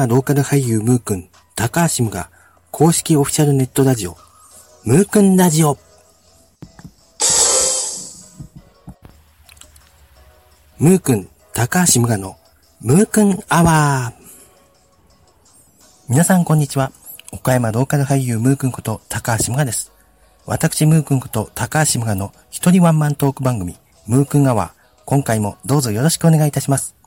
山ローカル俳優ムーくん、高橋ムが公式オフィシャルネットラジオ、ムーくんラジオ。ムーくん、高橋ムガのムーくんアワー。皆さんこんにちは。岡山ローカル俳優ムーくんこと高橋ムガです。私ムーくんこと高橋ムガの一人ワンマントーク番組、ムーくんアワー。今回もどうぞよろしくお願いいたします。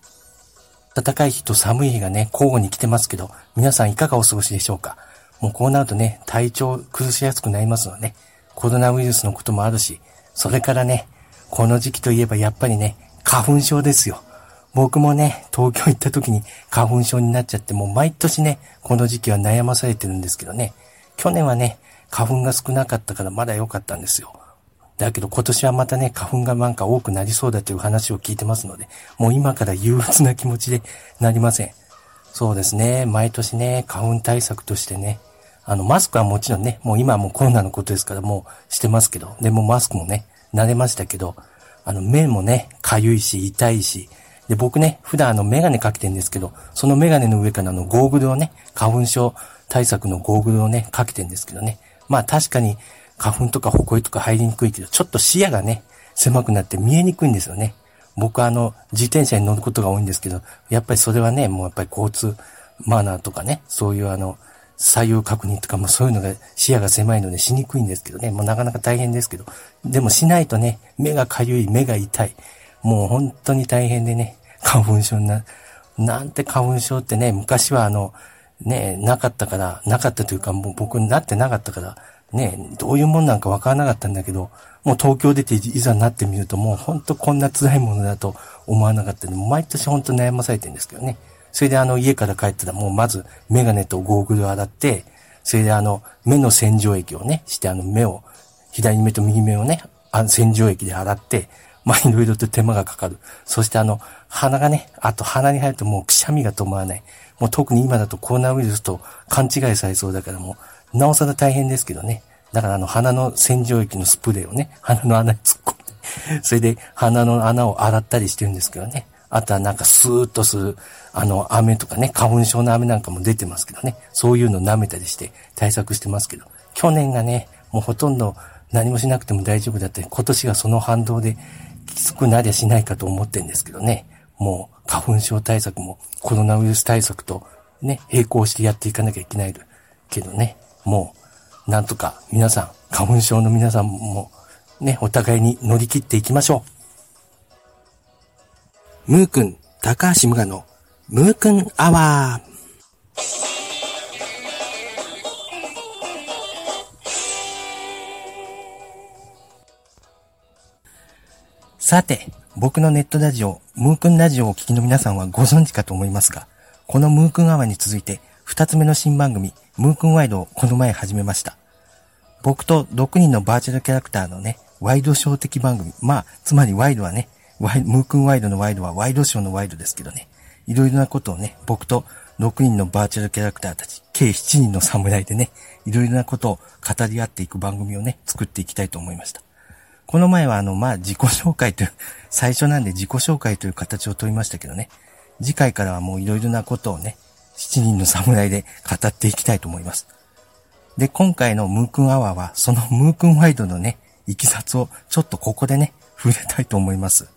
暖かい日と寒い日がね、交互に来てますけど、皆さんいかがお過ごしでしょうか？もうこうなるとね、体調崩しやすくなりますので、ね、コロナウイルスのこともあるし、それからね、この時期といえばやっぱりね、花粉症ですよ。僕もね、東京行った時に花粉症になっちゃって、もう毎年ね、この時期は悩まされてるんですけどね、去年はね、花粉が少なかったからまだ良かったんですよ。だけど今年はまたね、花粉がなんか多くなりそうだという話を聞いてますので、もう今から憂鬱な気持ちでなりません。そうですね、毎年ね、花粉対策としてね、あの、マスクはもちろんね、もう今はもうコロナのことですからもうしてますけど、でもマスクもね、慣れましたけど、あの、目もね、かゆいし、痛いし、で、僕ね、普段あの、メガネかけてるんですけど、そのメガネの上からあの、ゴーグルをね、花粉症対策のゴーグルをね、かけてるんですけどね。まあ確かに、花粉とか埃とか入りにくいけど、ちょっと視野がね、狭くなって見えにくいんですよね。僕はあの、自転車に乗ることが多いんですけど、やっぱりそれはね、もうやっぱり交通マナーとかね、そういうあの、左右確認とかもそういうのが視野が狭いのでしにくいんですけどね、もうなかなか大変ですけど、でもしないとね、目がかゆい、目が痛い、もう本当に大変でね、花粉症にな、なんて花粉症ってね、昔はあの、ね、なかったから、なかったというか、もう僕になってなかったから、ね、どういうもんなんかわからなかったんだけど、もう東京出ていざなってみるともうほんとこんな辛いものだと思わなかったんで、毎年ほんと悩まされてるんですけどね。それであの家から帰ったらもうまずメガネとゴーグルを洗って、それであの目の洗浄液をね、してあの目を、左目と右目をね、あ洗浄液で洗って、まあいろいろと手間がかかる。そしてあの鼻がね、あと鼻に入るともうくしゃみが止まらない。もう特に今だとコロナウイルスと勘違いされそうだからもうなおさら大変ですけどね。だからあの鼻の洗浄液のスプレーをね、鼻の穴に突っ込んで、それで鼻の穴を洗ったりしてるんですけどね。あとはなんかスーッとする、あの、飴とかね、花粉症の飴なんかも出てますけどね。そういうの舐めたりして対策してますけど。去年がね、もうほとんど何もしなくても大丈夫だって、今年がその反動できつくなりゃしないかと思ってんですけどね。もう花粉症対策もコロナウイルス対策とね、並行してやっていかなきゃいけないけどね。もう、なんとか皆さん、花粉症の皆さんも、ね、お互いに乗り切っていきましょう。ムーくん、高橋無我の、ムーくんアワー。さて、僕のネットラジオ、ムーくんラジオをお聞きの皆さんはご存知かと思いますが、このムーくんアワーに続いて、二つ目の新番組、ムークンワイドをこの前始めました。僕と6人のバーチャルキャラクターのね、ワイドショー的番組。まあ、つまりワイドはね、ワイムークンワイドのワイドはワイドショーのワイドですけどね。いろいろなことをね、僕と6人のバーチャルキャラクターたち、計7人の侍でね、いろいろなことを語り合っていく番組をね、作っていきたいと思いました。この前はあの、まあ、自己紹介という、最初なんで自己紹介という形をとりましたけどね。次回からはもういろいろなことをね、7人の侍で語っていきたいと思います。で、今回のムークンアワーは、そのムークンワイドのね、いきさつをちょっとここでね、触れたいと思います。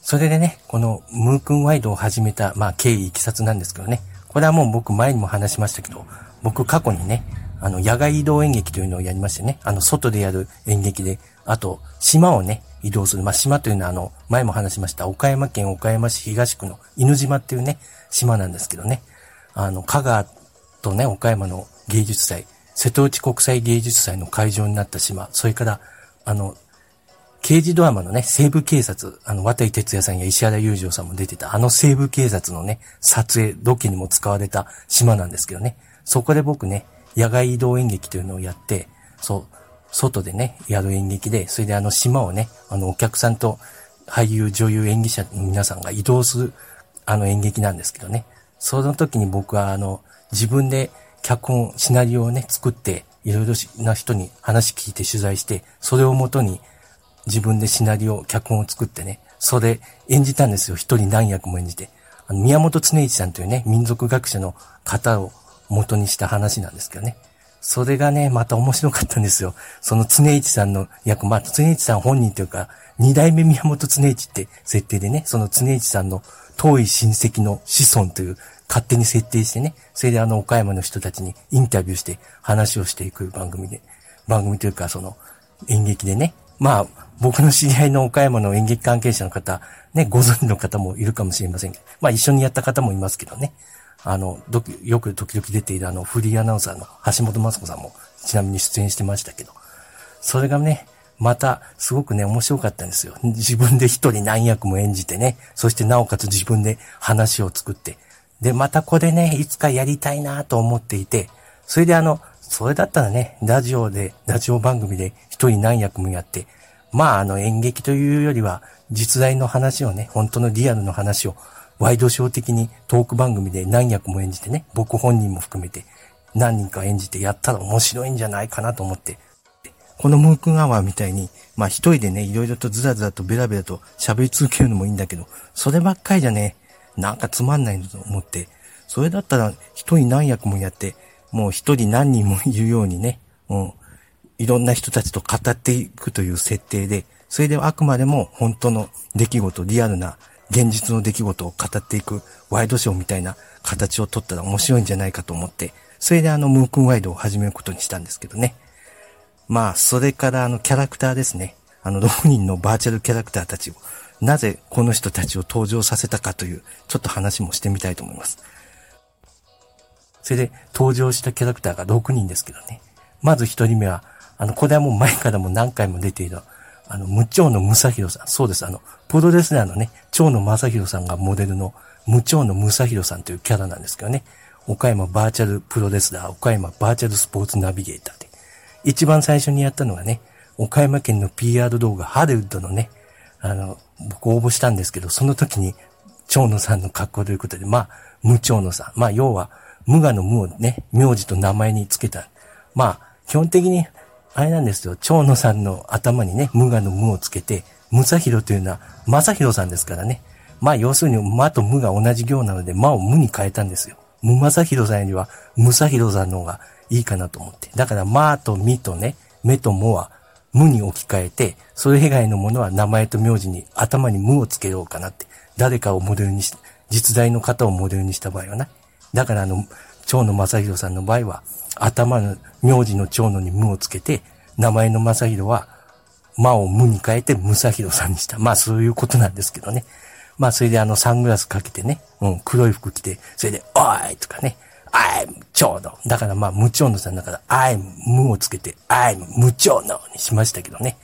それでね、このムークンワイドを始めた、まあ、経緯いきさつなんですけどね、これはもう僕前にも話しましたけど、僕過去にね、あの、野外移動演劇というのをやりましてね、あの、外でやる演劇で、あと、島をね、移動する。まあ、島というのはあの、前も話しました、岡山県岡山市東区の犬島っていうね、島なんですけどね。あの、香川とね、岡山の芸術祭、瀬戸内国際芸術祭の会場になった島、それから、あの、刑事ドラマのね、西部警察、あの、渡井哲也さんや石原裕次郎さんも出てた、あの西部警察のね、撮影、ロケにも使われた島なんですけどね。そこで僕ね、野外移動演劇というのをやって、そう、外でね、やる演劇で、それであの島をね、あのお客さんと俳優、女優、演技者の皆さんが移動する、あの演劇なんですけどね。その時に僕はあの、自分で脚本、シナリオをね、作って、いろいろな人に話聞いて取材して、それをもとに自分でシナリオ、脚本を作ってね、それ演じたんですよ。一人何役も演じて。あの、宮本常一さんというね、民族学者の方を元にした話なんですけどね。それがね、また面白かったんですよ。その常一さんの役、まあ、常一さん本人というか、二代目宮本常一って設定でね、その常一さんの遠い親戚の子孫という勝手に設定してね、それであの岡山の人たちにインタビューして話をしていく番組で、番組というかその演劇でね、まあ僕の知り合いの岡山の演劇関係者の方、ね、ご存知の方もいるかもしれませんけど、まあ一緒にやった方もいますけどね、あの、よく時々出ているあの、フリーアナウンサーの橋本雅子さんも、ちなみに出演してましたけど、それがね、また、すごくね、面白かったんですよ。自分で一人何役も演じてね、そしてなおかつ自分で話を作って、で、またこれね、いつかやりたいなと思っていて、それであの、それだったらね、ラジオで、ラジオ番組で一人何役もやって、まああの演劇というよりは、実在の話をね、本当のリアルの話をワイドショー的にトーク番組で何役も演じてね、僕本人も含めて何人か演じてやったら面白いんじゃないかなと思って、このムークンアワーみたいに、まあ一人でね、いろいろとズラズラとベラベラと喋り続けるのもいいんだけど、そればっかりじゃね、なんかつまんないと思って、それだったら一人何役もやって、もう一人何人もいるようにね、うん、いろんな人たちと語っていくという設定で、それではあくまでも本当の出来事、リアルな現実の出来事を語っていくワイドショーみたいな形をとったら面白いんじゃないかと思って、それであのムークンワイドを始めることにしたんですけどね。まあ、それからあのキャラクターですね。あの6人のバーチャルキャラクターたちを、なぜこの人たちを登場させたかという、ちょっと話もしてみたいと思います。それで登場したキャラクターが6人ですけどね。まず1人目は、あの、これはもう前からも何回も出ているあの、無蝶の正宏さん。そうです。あの、プロレスラーのね、蝶野正宏さんがモデルの無蝶の正宏さんというキャラなんですけどね。岡山バーチャルプロレスラー、岡山バーチャルスポーツナビゲーターで。一番最初にやったのがね、岡山県の PR 動画、ハリウッドのね、あの、僕応募したんですけど、その時に、蝶野さんの格好ということで、まあ、無蝶野さん。まあ、要は、無我の無をね、名字と名前につけた。まあ、基本的にあれなんですよ、蝶野さんの頭にね、無我の無をつけて、ムサヒロというのは、マサヒロさんですからね。まあ要するに、マと無が同じ行なので、マを無に変えたんですよ。ムマサヒロさんよりは、ムサヒロさんの方がいいかなと思って。だから、マとミとね、メとモは、無に置き換えて、それ以外のものは名前と名字に頭に無をつけようかなって。誰かをモデルにし、実在の方をモデルにした場合はな。だからあの、蝶野正宏さんの場合は、頭の、名字の蝶野に無をつけて、名前の正宏は、魔を無に変えてムサヒロさんにした。まあそういうことなんですけどね。まあそれであのサングラスかけてね、うん、黒い服着て、それで、おーいとかね、I'm 蝶野。だからまあ無蝶野さんだから、I'm 無をつけて、I'm 無蝶野にしましたけどね。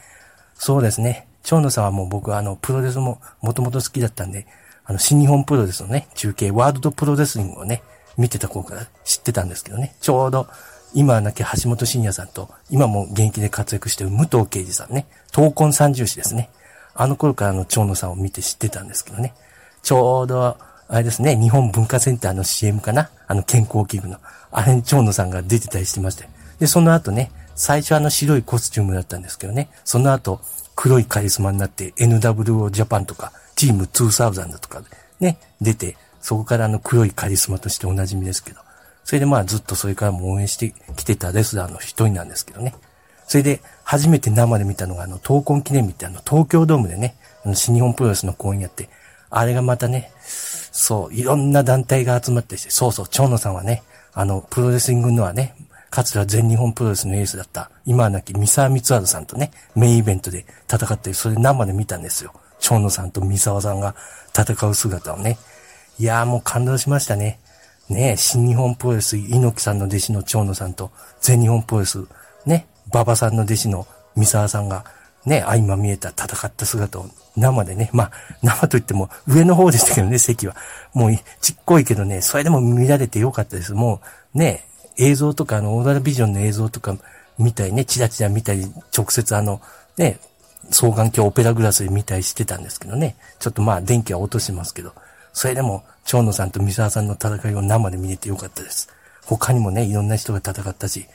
そうですね。蝶野さんはもう僕はあの、プロレスももともと好きだったんで、あの、新日本プロレスのね、中継、ワールドプロレスリングをね、見てた頃から知ってたんですけどね。ちょうど、今はなき橋本真也さんと、今も現役で活躍してる武藤敬司さんね。闘魂三重士ですね。あの頃からの蝶野さんを見て知ってたんですけどね。ちょうど、あれですね、日本文化センターの CM かな？あの健康器具の。あれに蝶野さんが出てたりしてましたで、その後ね、最初あの白いコスチュームだったんですけどね、その後黒いカリスマになって NWO ジャパンとかチーム2000とかね、出て、そこからあの黒いカリスマとしてお馴染みですけど。それでまあずっとそれからも応援してきてたレスラーの一人なんですけどね。それで初めて生で見たのがあの闘魂記念日ってあの東京ドームでね、あの新日本プロレスの公演やって、あれがまたね、そう、いろんな団体が集まってして、そうそう、長野さんはね、あの、プロレスリングのはね、かつては全日本プロレスのエースだった、今はなき三沢光晴さんとね、メインイベントで戦って、それ生で見たんですよ。長野さんと三沢さんが戦う姿をね。いやーもう感動しましたね。ね新日本プロレス、猪木さんの弟子の長野さんと、全日本プロレス、ね、馬場さんの弟子の三沢さんが、ね、相ま見えた戦った姿を生でね、まあ、生と言っても上の方でしたけどね、席は。もうちっこいけどね、それでも見られてよかったです。もう、ね、映像とか、あの、オーダービジョンの映像とか見たりね、チラチラ見たり、直接あの、ね、双眼鏡オペラグラスで見たりしてたんですけどね。ちょっとまあ電気は落としますけど。それでも、長野さんと三沢さんの戦いを生で見れてよかったです。他にもね、いろんな人が戦ったし、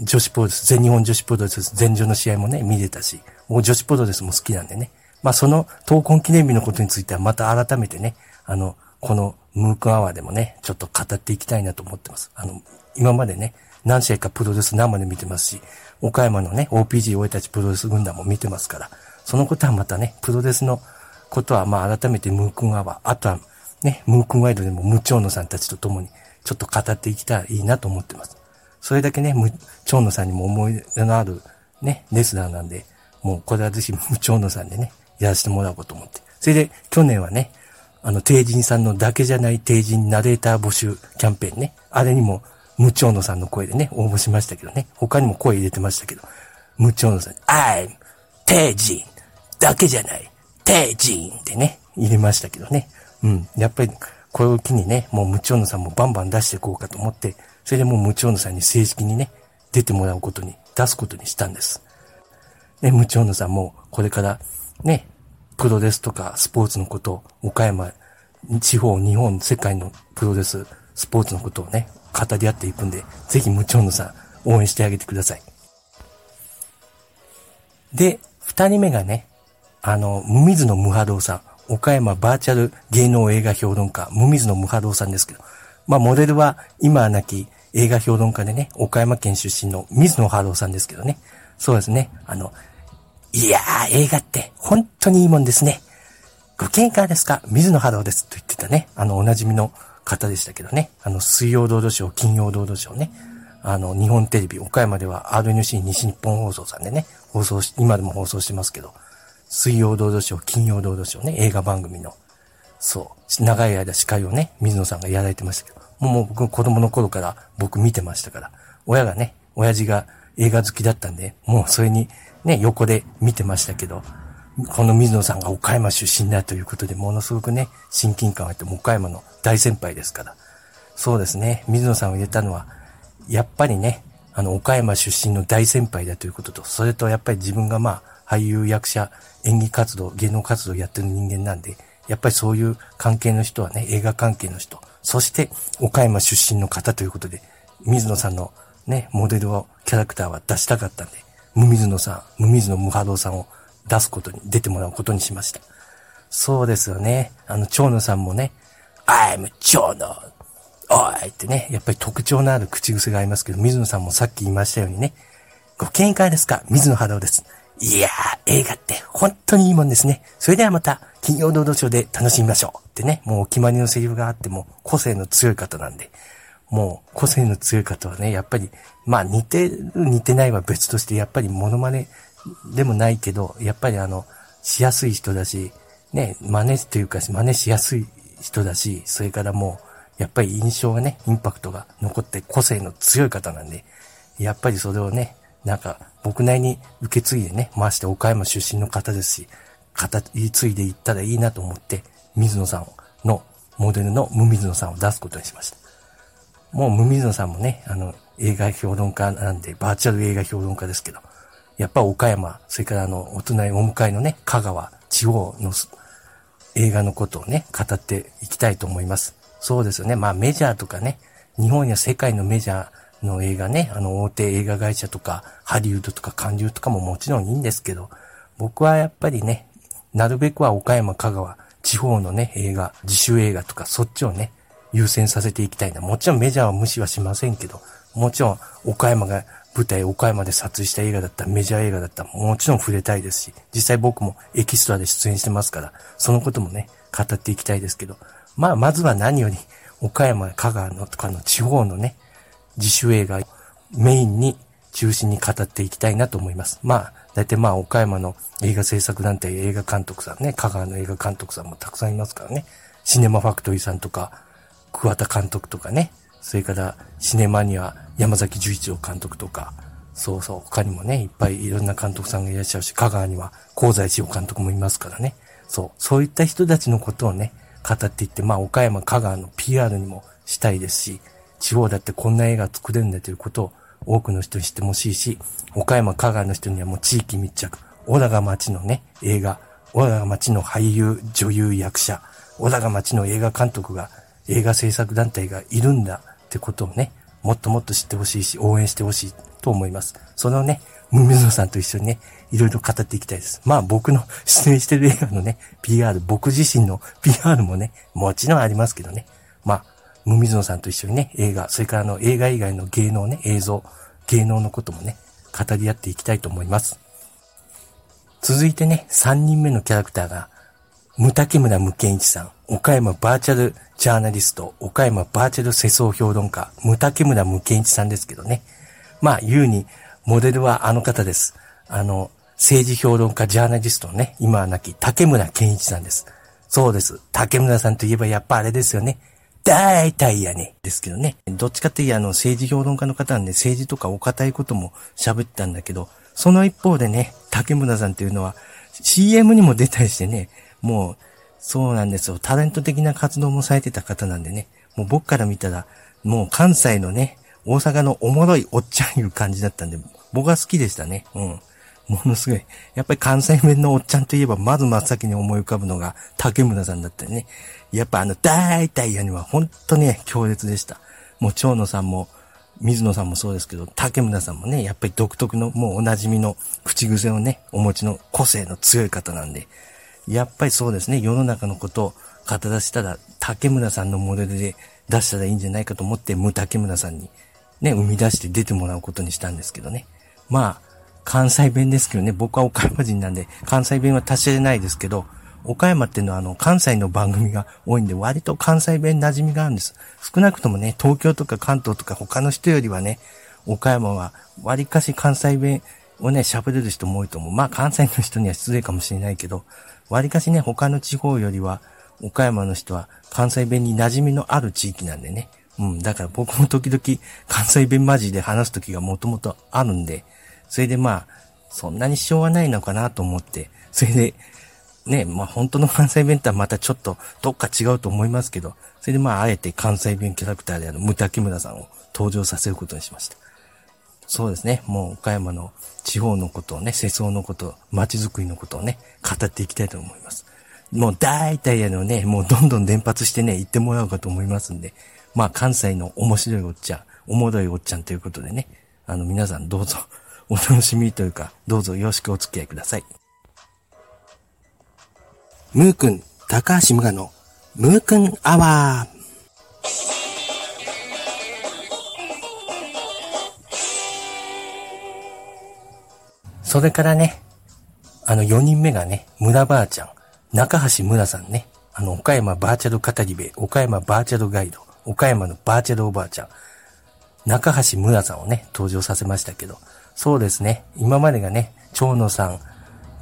女子プロレス、全日本女子プロレス全女の試合もね、見れたし、もう女子プロレスも好きなんでね。まあその闘魂記念日のことについてはまた改めてね、あの、このムークアワーでもね、ちょっと語っていきたいなと思ってます。あの、今までね、何試合かプロレス生で見てますし、岡山のね、OPG 俺たちプロレス軍団も見てますから、そのことはまたね、プロレスのことはまあ改めてムークンアワー、あとはね、ムークンワイドでもムチョーノさんたちと共にちょっと語っていきたらいいなと思ってます。それだけね、ムチョーノさんにも思い出のあるね、レスラーなんで、もうこれはぜひムチョーノさんでね、やらせてもらおうと思って。それで去年はね、あの、定人さんのだけじゃない定人ナレーター募集キャンペーンね。あれにも、ムチョーノさんの声でね、応募しましたけどね。他にも声入れてましたけど、ムチョーノさん、I'm 定人だけじゃない、定人でね、入れましたけどね。うん。やっぱり、これを機にね、もうムチョーノさんもバンバン出していこうかと思って、それでもうムチョーノさんに正式にね、出てもらうことに、出すことにしたんです。ね、ムチョーノさんも、これから、ね、プロレスとかスポーツのことを、岡山、地方、日本、世界のプロレス、スポーツのことをね、語り合っていくんで、ぜひムチョンヌさん、応援してあげてください。で、二人目がね、あの、無水の無波動さん、岡山バーチャル芸能映画評論家、無水の無波動さんですけど、まあ、モデルは今は亡き映画評論家でね、岡山県出身の水野波動さんですけどね、そうですね、あの、いやー、映画って本当にいいもんですね。ご見解ですか？水野波動です。と言ってたね。あの、おなじみの方でしたけどね。あの、水曜ロードショー、金曜ロードショーね。あの、日本テレビ、岡山では RNC 西日本放送さんでね、放送し、今でも放送してますけど、水曜ロードショー、金曜ロードショーね、映画番組の、そう、長い間司会をね、水野さんがやられてましたけど、もう僕子供の頃から僕見てましたから、親がね、親父が映画好きだったんで、もうそれにね、横で見てましたけど、この水野さんが岡山出身だということで、ものすごくね、親近感があって、岡山の大先輩ですから。そうですね、水野さんを入れたのは、やっぱりね、あの、岡山出身の大先輩だということと、それとやっぱり自分がまあ、俳優、役者、演技活動、芸能活動をやってる人間なんで、やっぱりそういう関係の人はね、映画関係の人、そして岡山出身の方ということで、水野さんのね、モデルを、キャラクターは出したかったんで、無水野さん、無水野無波動さんを出すことに、出てもらうことにしました。そうですよね。あの、蝶野さんもね、I'm 蝶野おいってね、やっぱり特徴のある口癖がありますけど、水野さんもさっき言いましたようにね、ご見解ですか？水野波動です。いやー、映画って本当にいいもんですね。それではまた、金曜ロードショーで楽しみましょう。ってね、もう決まりのセリフがあっても、個性の強い方なんで、もう個性の強い方はね、やっぱり、まあ似てる似てないは別として、やっぱりモノマネでもないけど、やっぱりあの、しやすい人だし、ね、真似というか真似しやすい人だし、それからもう、やっぱり印象がね、インパクトが残って個性の強い方なんで、やっぱりそれをね、なんか僕なりに受け継いでね、回して岡山出身の方ですし、語り継いでいったらいいなと思って、水野さんのモデルの無水野さんを出すことにしました。もう無水野さんもね、あの、映画評論家なんで、バーチャル映画評論家ですけど、やっぱ岡山、それからあの、お隣お迎えのね、香川、地方の映画のことをね、語っていきたいと思います。そうですよね。まあメジャーとかね、日本や世界のメジャーの映画ね、あの、大手映画会社とか、ハリウッドとか韓流とかももちろんいいんですけど、僕はやっぱりね、なるべくは岡山、香川、地方のね、映画、自主映画とか、そっちをね、優先させていきたいな。もちろんメジャーは無視はしませんけど、もちろん岡山が舞台岡山で撮影した映画だったらメジャー映画だったらもちろん触れたいですし、実際僕もエキストラで出演してますから、そのこともね、語っていきたいですけど、まあ、まずは何より、岡山、香川のとかの地方のね、自主映画メインに中心に語っていきたいなと思います。まあ、大体まあ、岡山の映画制作団体、映画監督さんね、香川の映画監督さんもたくさんいますからね、シネマファクトリーさんとか、桑田監督とかね、それからシネマには山崎十一郎監督とか、そうそう、他にもね、いっぱいいろんな監督さんがいらっしゃるし、香川には香西千代監督もいますからね。そう、そういった人たちのことをね、語っていって、まあ、岡山、香川の PR にもしたいですし、地方だってこんな映画作れるんだということを多くの人に知ってほしいし、岡山、香川の人にはもう地域密着、小田が町のね、映画、小田が町の俳優、女優、役者、小田が町の映画監督が、映画制作団体がいるんだってことをね、もっともっと知ってほしいし、応援してほしいと思います。そのね、ムミズノさんと一緒にね、いろいろ語っていきたいです。まあ僕の 出演してる映画のね、PR、僕自身の PR もね、もちろんありますけどね。まあ、ムミズノさんと一緒にね、映画、それからあの映画以外の芸能ね、映像、芸能のこともね、語り合っていきたいと思います。続いてね、3人目のキャラクターが、ムタケムラムケンイチさん、岡山バーチャルジャーナリスト、岡山バーチャル世相評論家、ムタケムラムケンイチさんですけどね。まあ、言うに、モデルはあの方です。あの、政治評論家、ジャーナリストのね、今は亡き竹村健一さんです。そうです。竹村さんといえばやっぱあれですよね。大体やね。ですけどね。どっちかっていうと、あの、政治評論家の方なんで政治とかお堅いことも喋ったんだけど、その一方でね、竹村さんっていうのは CM にも出たりしてね、もう、そうなんですよ。タレント的な活動もされてた方なんでね、もう僕から見たら、もう関西のね、大阪のおもろいおっちゃんいう感じだったんで、僕は好きでしたね。うん。ものすごい。やっぱり関西弁のおっちゃんといえば、まず真っ先に思い浮かぶのが竹村さんだったね。やっぱあの、大体やには本当ね、強烈でした。もう蝶野さんも、水野さんもそうですけど、竹村さんもね、やっぱり独特の、もうお馴染みの口癖をね、お持ちの個性の強い方なんで、やっぱりそうですね、世の中のことを語らせたら、竹村さんのモデルで出したらいいんじゃないかと思って、無竹村さんにね、生み出して出てもらうことにしたんですけどね。まあ、関西弁ですけどね、僕は岡山人なんで、関西弁は達しれないですけど、岡山っていうのはあの、関西の番組が多いんで、割と関西弁馴染みがあるんです。少なくともね、東京とか関東とか他の人よりはね、岡山は割かし関西弁をね、喋れる人も多いと思う。まあ関西の人には失礼かもしれないけど、割かしね、他の地方よりは、岡山の人は関西弁に馴染みのある地域なんでね。うん、だから僕も時々関西弁マジで話す時がもともとあるんで、それでまあ、そんなに支障はないのかなと思って、それで、ね、まあ本当の関西弁とはまたちょっとどっか違うと思いますけど、それでまああえて関西弁キャラクターであるムタキムラさんを登場させることにしました。そうですね。もう岡山の地方のことをね、世相のこと、街づくりのことをね、語っていきたいと思います。もう大体あのね、もうどんどん連発してね、言ってもらおうかと思いますんで、まあ関西の面白いおっちゃん、おもろいおっちゃんということでね、あの皆さんどうぞお楽しみというか、どうぞよろしくお付き合いください。ムーくん、高橋無我のムーくんアワー。それからね、あの4人目がね、村ばあちゃん、中橋村さんね、あの岡山バーチャル語り部、岡山バーチャルガイド、岡山のバーチャルおばあちゃん、中橋村さんをね、登場させましたけど、そうですね。今までがね、長野さん、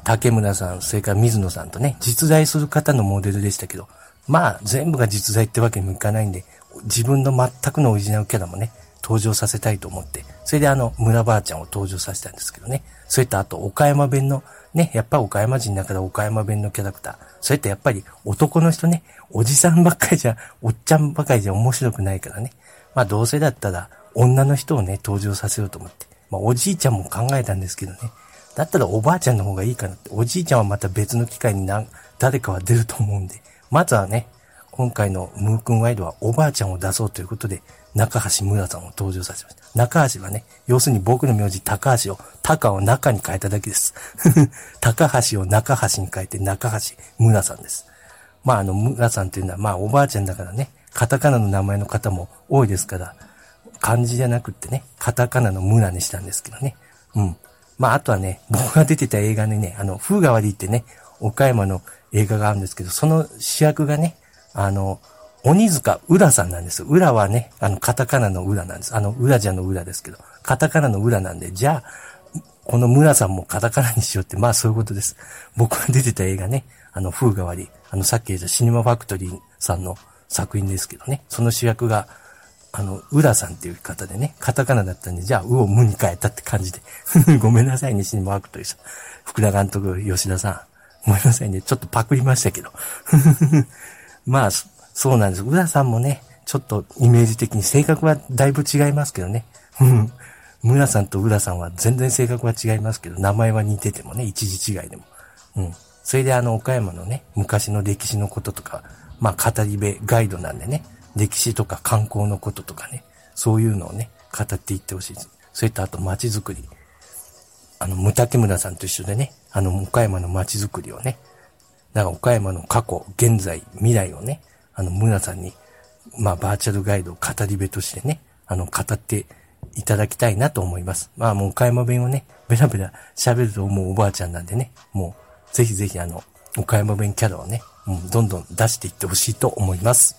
竹村さん、それから水野さんとね、実在する方のモデルでしたけど、まあ、全部が実在ってわけにもいかないんで、自分の全くのオリジナルキャラもね、登場させたいと思って、それであの、村ばあちゃんを登場させたんですけどね。それとあと、岡山弁の、ね、やっぱ岡山人だから岡山弁のキャラクター。それとやっぱり男の人ね、おじさんばっかりじゃ、おっちゃんばかりじゃ面白くないからね。まあどうせだったら、女の人をね、登場させようと思って。まあ、おじいちゃんも考えたんですけどね。だったらおばあちゃんの方がいいかなって。おじいちゃんはまた別の機会にな、誰かは出ると思うんで。まずはね、今回のムークンワイドはおばあちゃんを出そうということで、中橋村さんを登場させました。中橋はね、要するに僕の名字高橋を、高を中に変えただけです。高橋を中橋に変えて中橋村さんです。まああの、村さんというのは、まあおばあちゃんだからね、カタカナの名前の方も多いですから、漢字じゃなくってね、カタカナの村にしたんですけどね。うん。まあ、あとはね、僕が出てた映画でね、あの、風川でってね、岡山の映画があるんですけど、その主役がね、あの、鬼塚浦さんなんです。浦はね、あの、カタカナの浦なんです。あの、浦じゃの浦ですけど、カタカナの浦なんで、じゃあ、この村さんもカタカナにしようって、まあそういうことです。僕が出てた映画ね、あの、風川り、あの、さっき言ったシネマファクトリーさんの作品ですけどね、その主役が、あの、浦さんっていう方でね、カタカナだったんで、じゃあ、うを無に変えたって感じで。ごめんなさいね、シネマークというさ。福田監督、吉田さん。ごめんなさいね、ちょっとパクりましたけど。まあ、そうなんです。浦さんもね、ちょっとイメージ的に性格はだいぶ違いますけどね。村さんと浦さんは全然性格は違いますけど、名前は似ててもね、一時違いでも。うん。それであの、岡山のね、昔の歴史のこととか、まあ、語り部、ガイドなんでね、歴史とか観光のこととかね、そういうのをね、語っていってほしいです。それとあと街づくり。あの、ムタケムラさんと一緒でね、あの、岡山の街づくりをね、だから岡山の過去、現在、未来をね、あの、村さんに、まあ、バーチャルガイドを語り部としてね、あの、語っていただきたいなと思います。まあ、もう岡山弁をね、ベラベラ喋るともうおばあちゃんなんでね、もう、ぜひぜひあの、岡山弁キャラをね、もうどんどん出していってほしいと思います。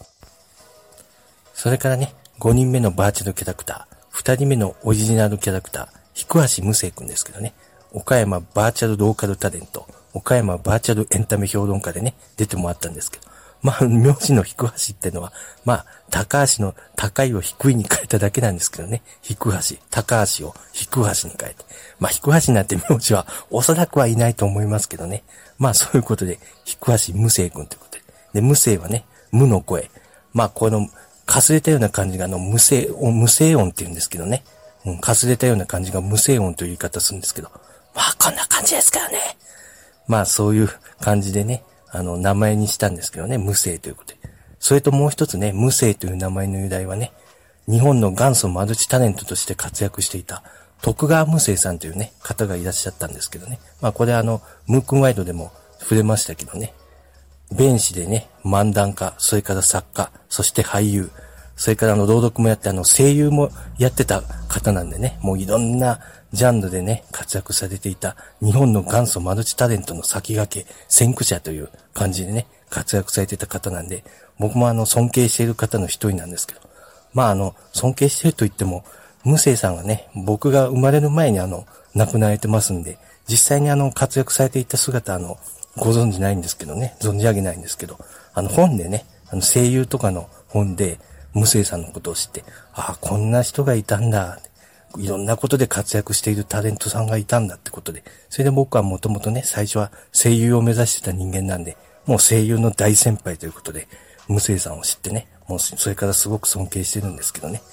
それからね、5人目のバーチャルキャラクター、2人目のオリジナルキャラクター、ひくはしむせいくんですけどね、岡山バーチャルローカルタレント、岡山バーチャルエンタメ評論家でね、出てもらったんですけど、まあ、名字の低橋ってのは、まあ、高橋の高いを低いに変えただけなんですけどね。低橋、高橋を低橋に変えて。まあ、低橋なんて名字はおそらくはいないと思いますけどね。まあ、そういうことで、低橋無声君ということで。で、無声はね、無の声。まあ、この、かすれたような感じが、あの、無声音、無声音って言うんですけどね。うん、かすれたような感じが無声音という言い方するんですけど。まあ、こんな感じですからね。まあ、そういう感じでね、あの、名前にしたんですけどね、無声ということで。それともう一つね、無声という名前の由来はね、日本の元祖マルチタレントとして活躍していた、徳川無声さんというね、方がいらっしゃったんですけどね。まあこれあの、ムークンワイドでも触れましたけどね。弁士でね、漫談家、それから作家、そして俳優、それからあの、朗読もやってあの、声優もやってた方なんでね、もういろんなジャンルでね、活躍されていた日本の元祖マルチタレントの先駆け、先駆者という感じでね、活躍されてた方なんで、僕もあの、尊敬している方の一人なんですけど、まああの、尊敬してると言っても、無生さんはね、僕が生まれる前にあの、亡くなられてますんで、実際にあの、活躍されていた姿あの、ご存知ないんですけどね、存じ上げないんですけど、あの、本でね、あの、声優とかの本で、無生さんのことを知って、ああ、こんな人がいたんだ。いろんなことで活躍しているタレントさんがいたんだってことで、それで僕はもともとね、最初は声優を目指してた人間なんで、もう声優の大先輩ということで、無声さんを知ってね、もうそれからすごく尊敬してるんですけどね。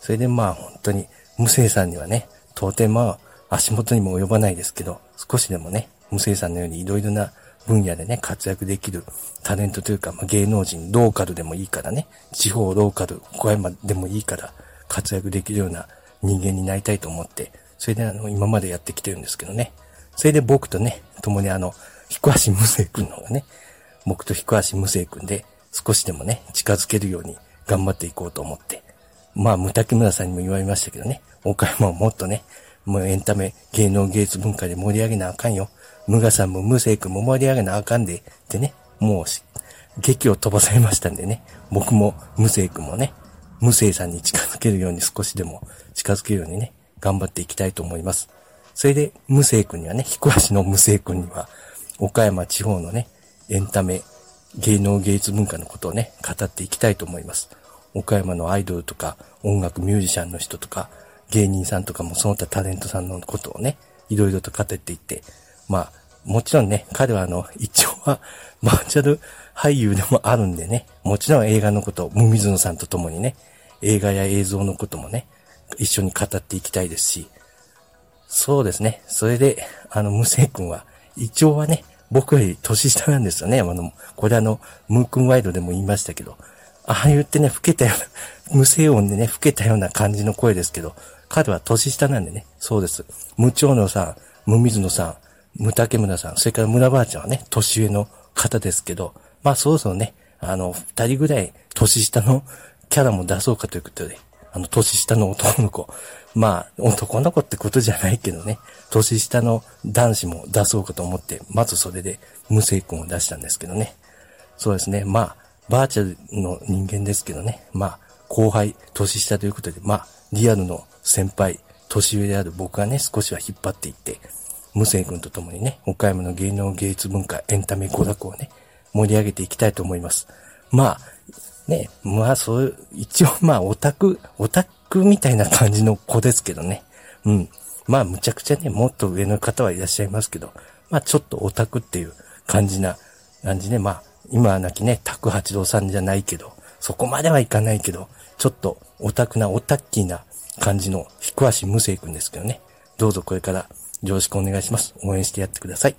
それでまあ本当に無声さんにはね、到底まあ足元にも及ばないですけど、少しでもね、無声さんのようにいろいろな分野でね、活躍できるタレントというか、まあ、芸能人、ローカルでもいいからね、地方ローカル、小山でもいいから活躍できるような人間になりたいと思って、それであの、今までやってきてるんですけどね。それで僕とね、共にあの、彦橋無生くんのがね、僕と彦橋無生くんで少しでもね、近づけるように頑張っていこうと思って。まあ、無竹村さんにも言われましたけどね、岡山をもっとね、もうエンタメ、芸能芸術文化で盛り上げなあかんよ。無我さんも無生くんも盛り上げなあかんで、ってね、もう、劇を飛ばされましたんでね、僕も無生くんもね、無生さんに近づけるように少しでも近づけるようにね、頑張っていきたいと思います。それで、無生君にはね、彦足の無生君には、岡山地方のね、エンタメ、芸能芸術文化のことをね、語っていきたいと思います。岡山のアイドルとか、音楽ミュージシャンの人とか、芸人さんとかもその他タレントさんのことをね、いろいろと語っていって、まあ、もちろんね、彼はあの、一応は、バーチャル俳優でもあるんでね、もちろん映画のこと、無水野さんと共にね、映画や映像のこともね、一緒に語っていきたいですし、そうですね。それで、あの、無声君は、一応はね、僕より年下なんですよね。あの、これあの、ムー君ワイドでも言いましたけど、ああ言ってね、老けたような、無声音でね、老けたような感じの声ですけど、彼は年下なんでね、そうです。無長野さん、無水野さん、無竹村さん、それから村ばあちゃんはね、年上の方ですけど、まあそろそろね、あの、二人ぐらい年下のキャラも出そうかということで、あの、年下の男の子。まあ、男の子ってことじゃないけどね、年下の男子も出そうかと思って、まずそれで無声君を出したんですけどね。そうですね、まあ、バーチャルの人間ですけどね、まあ、後輩、年下ということで、まあ、リアルの先輩、年上である僕がね、少しは引っ張っていって、無声君と共にね、岡山の芸能芸術文化、エンタメ娯楽をね、盛り上げていきたいと思います。まあ、ね、まあそういう、一応まあオタク、オタクみたいな感じの子ですけどね。うん。まあむちゃくちゃね、もっと上の方はいらっしゃいますけど、まあちょっとオタクっていう感じな、感じね。まあ、今はなきね、拓八郎さんじゃないけど、そこまではいかないけど、ちょっとオタクな、オタッキーな感じの、ひくわし無生くんですけどね。どうぞこれからよろしくお願いします。応援してやってください。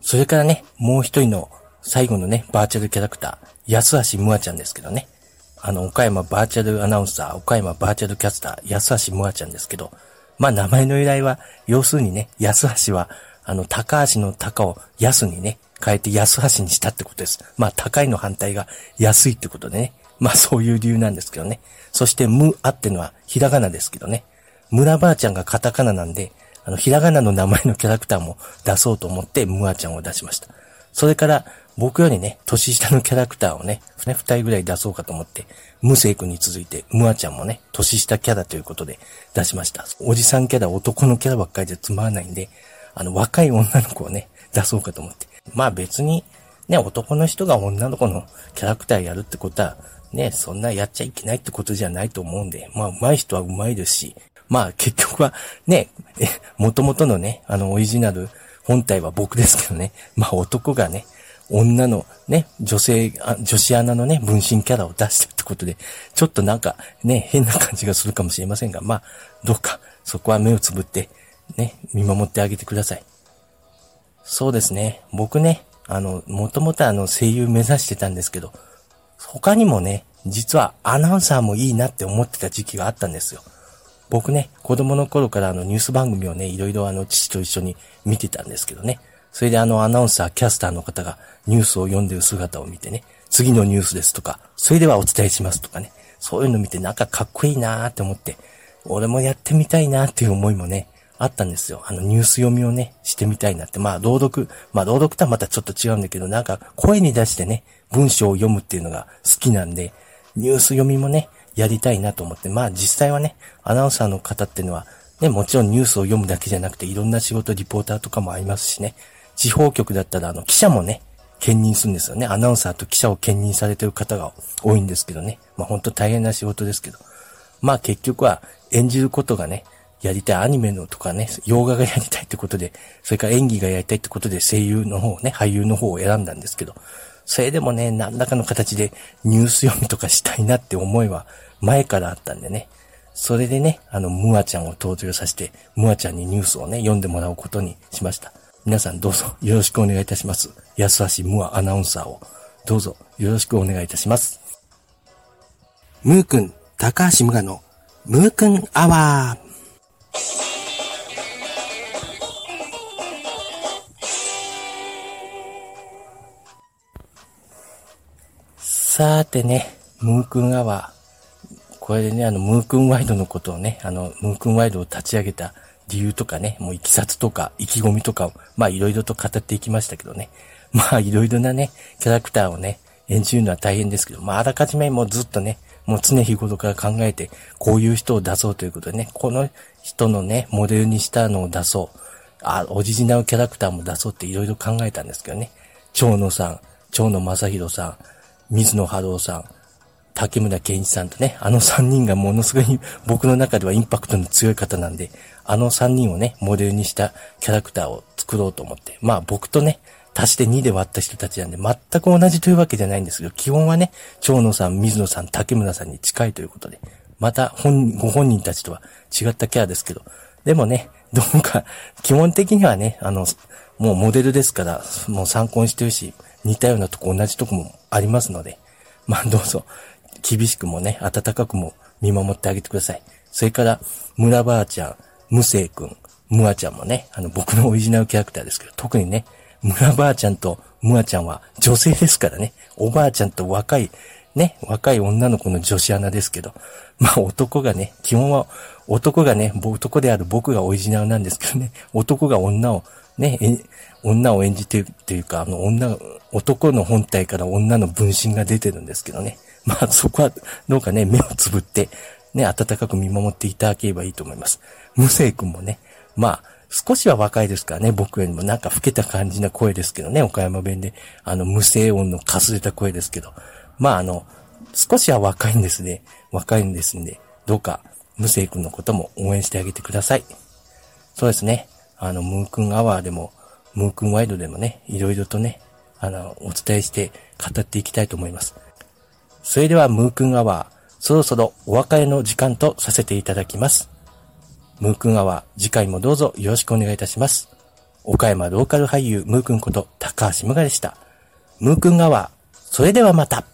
それからね、もう一人の最後のね、バーチャルキャラクター、安橋むあちゃんですけどね。あの、岡山バーチャルアナウンサー、岡山バーチャルキャスター、安橋むあちゃんですけど、まあ名前の由来は、要するにね、安橋は、あの、高橋の高を安にね、変えて安橋にしたってことです。まあ高いの反対が安いってことでね。まあそういう理由なんですけどね。そして、むあってのはひらがなですけどね。村ばあちゃんがカタカナなんで、あの、ひらがなの名前のキャラクターも出そうと思って、ムアちゃんを出しました。それから、僕よりね、年下のキャラクターをね、二人ぐらい出そうかと思って、ムセイ君に続いて、ムアちゃんもね、年下キャラということで出しました。おじさんキャラ、男のキャラばっかりでつまらないんで、あの、若い女の子をね、出そうかと思って。まあ別に、ね、男の人が女の子のキャラクターやるってことは、ね、そんなやっちゃいけないってことじゃないと思うんで、まあ上手い人は上手いですし、まあ結局はね、元々のね、あのオリジナル本体は僕ですけどね、まあ男がね、女のね、女性、女子アナのね、分身キャラを出してるってことで、ちょっとなんかね、変な感じがするかもしれませんが、まあ、どうか、そこは目をつぶって、ね、見守ってあげてください。そうですね、僕ね、あの、もともとあの声優目指してたんですけど、他にもね、実はアナウンサーもいいなって思ってた時期があったんですよ。僕ね、子供の頃からあのニュース番組をね、いろいろあの父と一緒に見てたんですけどね。それであのアナウンサー、キャスターの方がニュースを読んでる姿を見てね、次のニュースですとか、それではお伝えしますとかね、そういうの見てなんかかっこいいなーって思って、俺もやってみたいなーっていう思いもね、あったんですよ。あのニュース読みをね、してみたいなって。まあ朗読、まあ朗読とはまたちょっと違うんだけど、なんか声に出してね、文章を読むっていうのが好きなんで、ニュース読みもね、やりたいなと思って、まあ実際はね、アナウンサーの方っていうのは、ね、もちろんニュースを読むだけじゃなくて、いろんな仕事、リポーターとかもありますしね、地方局だったら、あの、記者もね、兼任するんですよね。アナウンサーと記者を兼任されてる方が多いんですけどね。まあ本当大変な仕事ですけど。まあ結局は演じることがね、やりたいアニメのとかね、洋画がやりたいってことで、それから演技がやりたいってことで声優の方ね、俳優の方を選んだんですけど、それでもね、何らかの形でニュース読みとかしたいなって思いは前からあったんでね。それでね、あの、ムアちゃんを登場させて、ムアちゃんにニュースをね、読んでもらうことにしました。皆さんどうぞよろしくお願いいたします。安橋ムアアナウンサーをどうぞよろしくお願いいたします。ムーくん、高橋ムガのムーくんアワー。さーてね、ムーくんアワー。これでね、あの、ムークンワイドのことをね、あの、ムークンワイドを立ち上げた理由とかね、もういきさつとか意気込みとかを、まあいろいろと語っていきましたけどね。まあいろいろなね、キャラクターをね、演じるのは大変ですけど、まああらかじめもうずっとね、もう常日頃から考えて、こういう人を出そうということでね、この人のね、モデルにしたのを出そう。あ、オリジナルキャラクターも出そうっていろいろ考えたんですけどね。蝶野さん、蝶野正宏さん、水野春夫さん、竹村健一さんとね、あの三人がものすごい僕の中ではインパクトの強い方なんで、あの三人をね、モデルにしたキャラクターを作ろうと思って、まあ僕とね、足して2で割った人たちなんで、全く同じというわけじゃないんですけど、基本はね、長野さん、水野さん、竹村さんに近いということで、また本、ご本人たちとは違ったキャラですけど、でもね、どうか、基本的にはね、あの、もうモデルですから、もう参考にしてるし、似たようなとこ同じとこもありますので、まあどうぞ、厳しくもね、暖かくも見守ってあげてください。それから、村ばあちゃん、無生くん、むあちゃんもね、あの、僕のオリジナルキャラクターですけど、特にね、村ばあちゃんとむあちゃんは女性ですからね、おばあちゃんと若い、ね、若い女の子の女子アナですけど、まあ男がね、基本は男がね、男である僕がオリジナルなんですけどね、男が女をね、女を演じてるっていうか、あの女、男の本体から女の分身が出てるんですけどね。まあそこはどうかね、目をつぶって、ね、温かく見守っていただければいいと思います。無生君もね、まあ、少しは若いですからね、僕よりもなんか老けた感じな声ですけどね、岡山弁で、あの、無声音のかすれた声ですけど、まああの、少しは若いんですね。若いんですんで、どうか、無生君のことも応援してあげてください。そうですね。あの、ムークンアワーでも、ムークンワイドでもね、いろいろとね、あの、お伝えして語っていきたいと思います。それではムークンアワー、そろそろお別れの時間とさせていただきます。ムークンアワー、次回もどうぞよろしくお願いいたします。岡山ローカル俳優ムークンこと高橋無我でした。ムークンアワー、それではまた。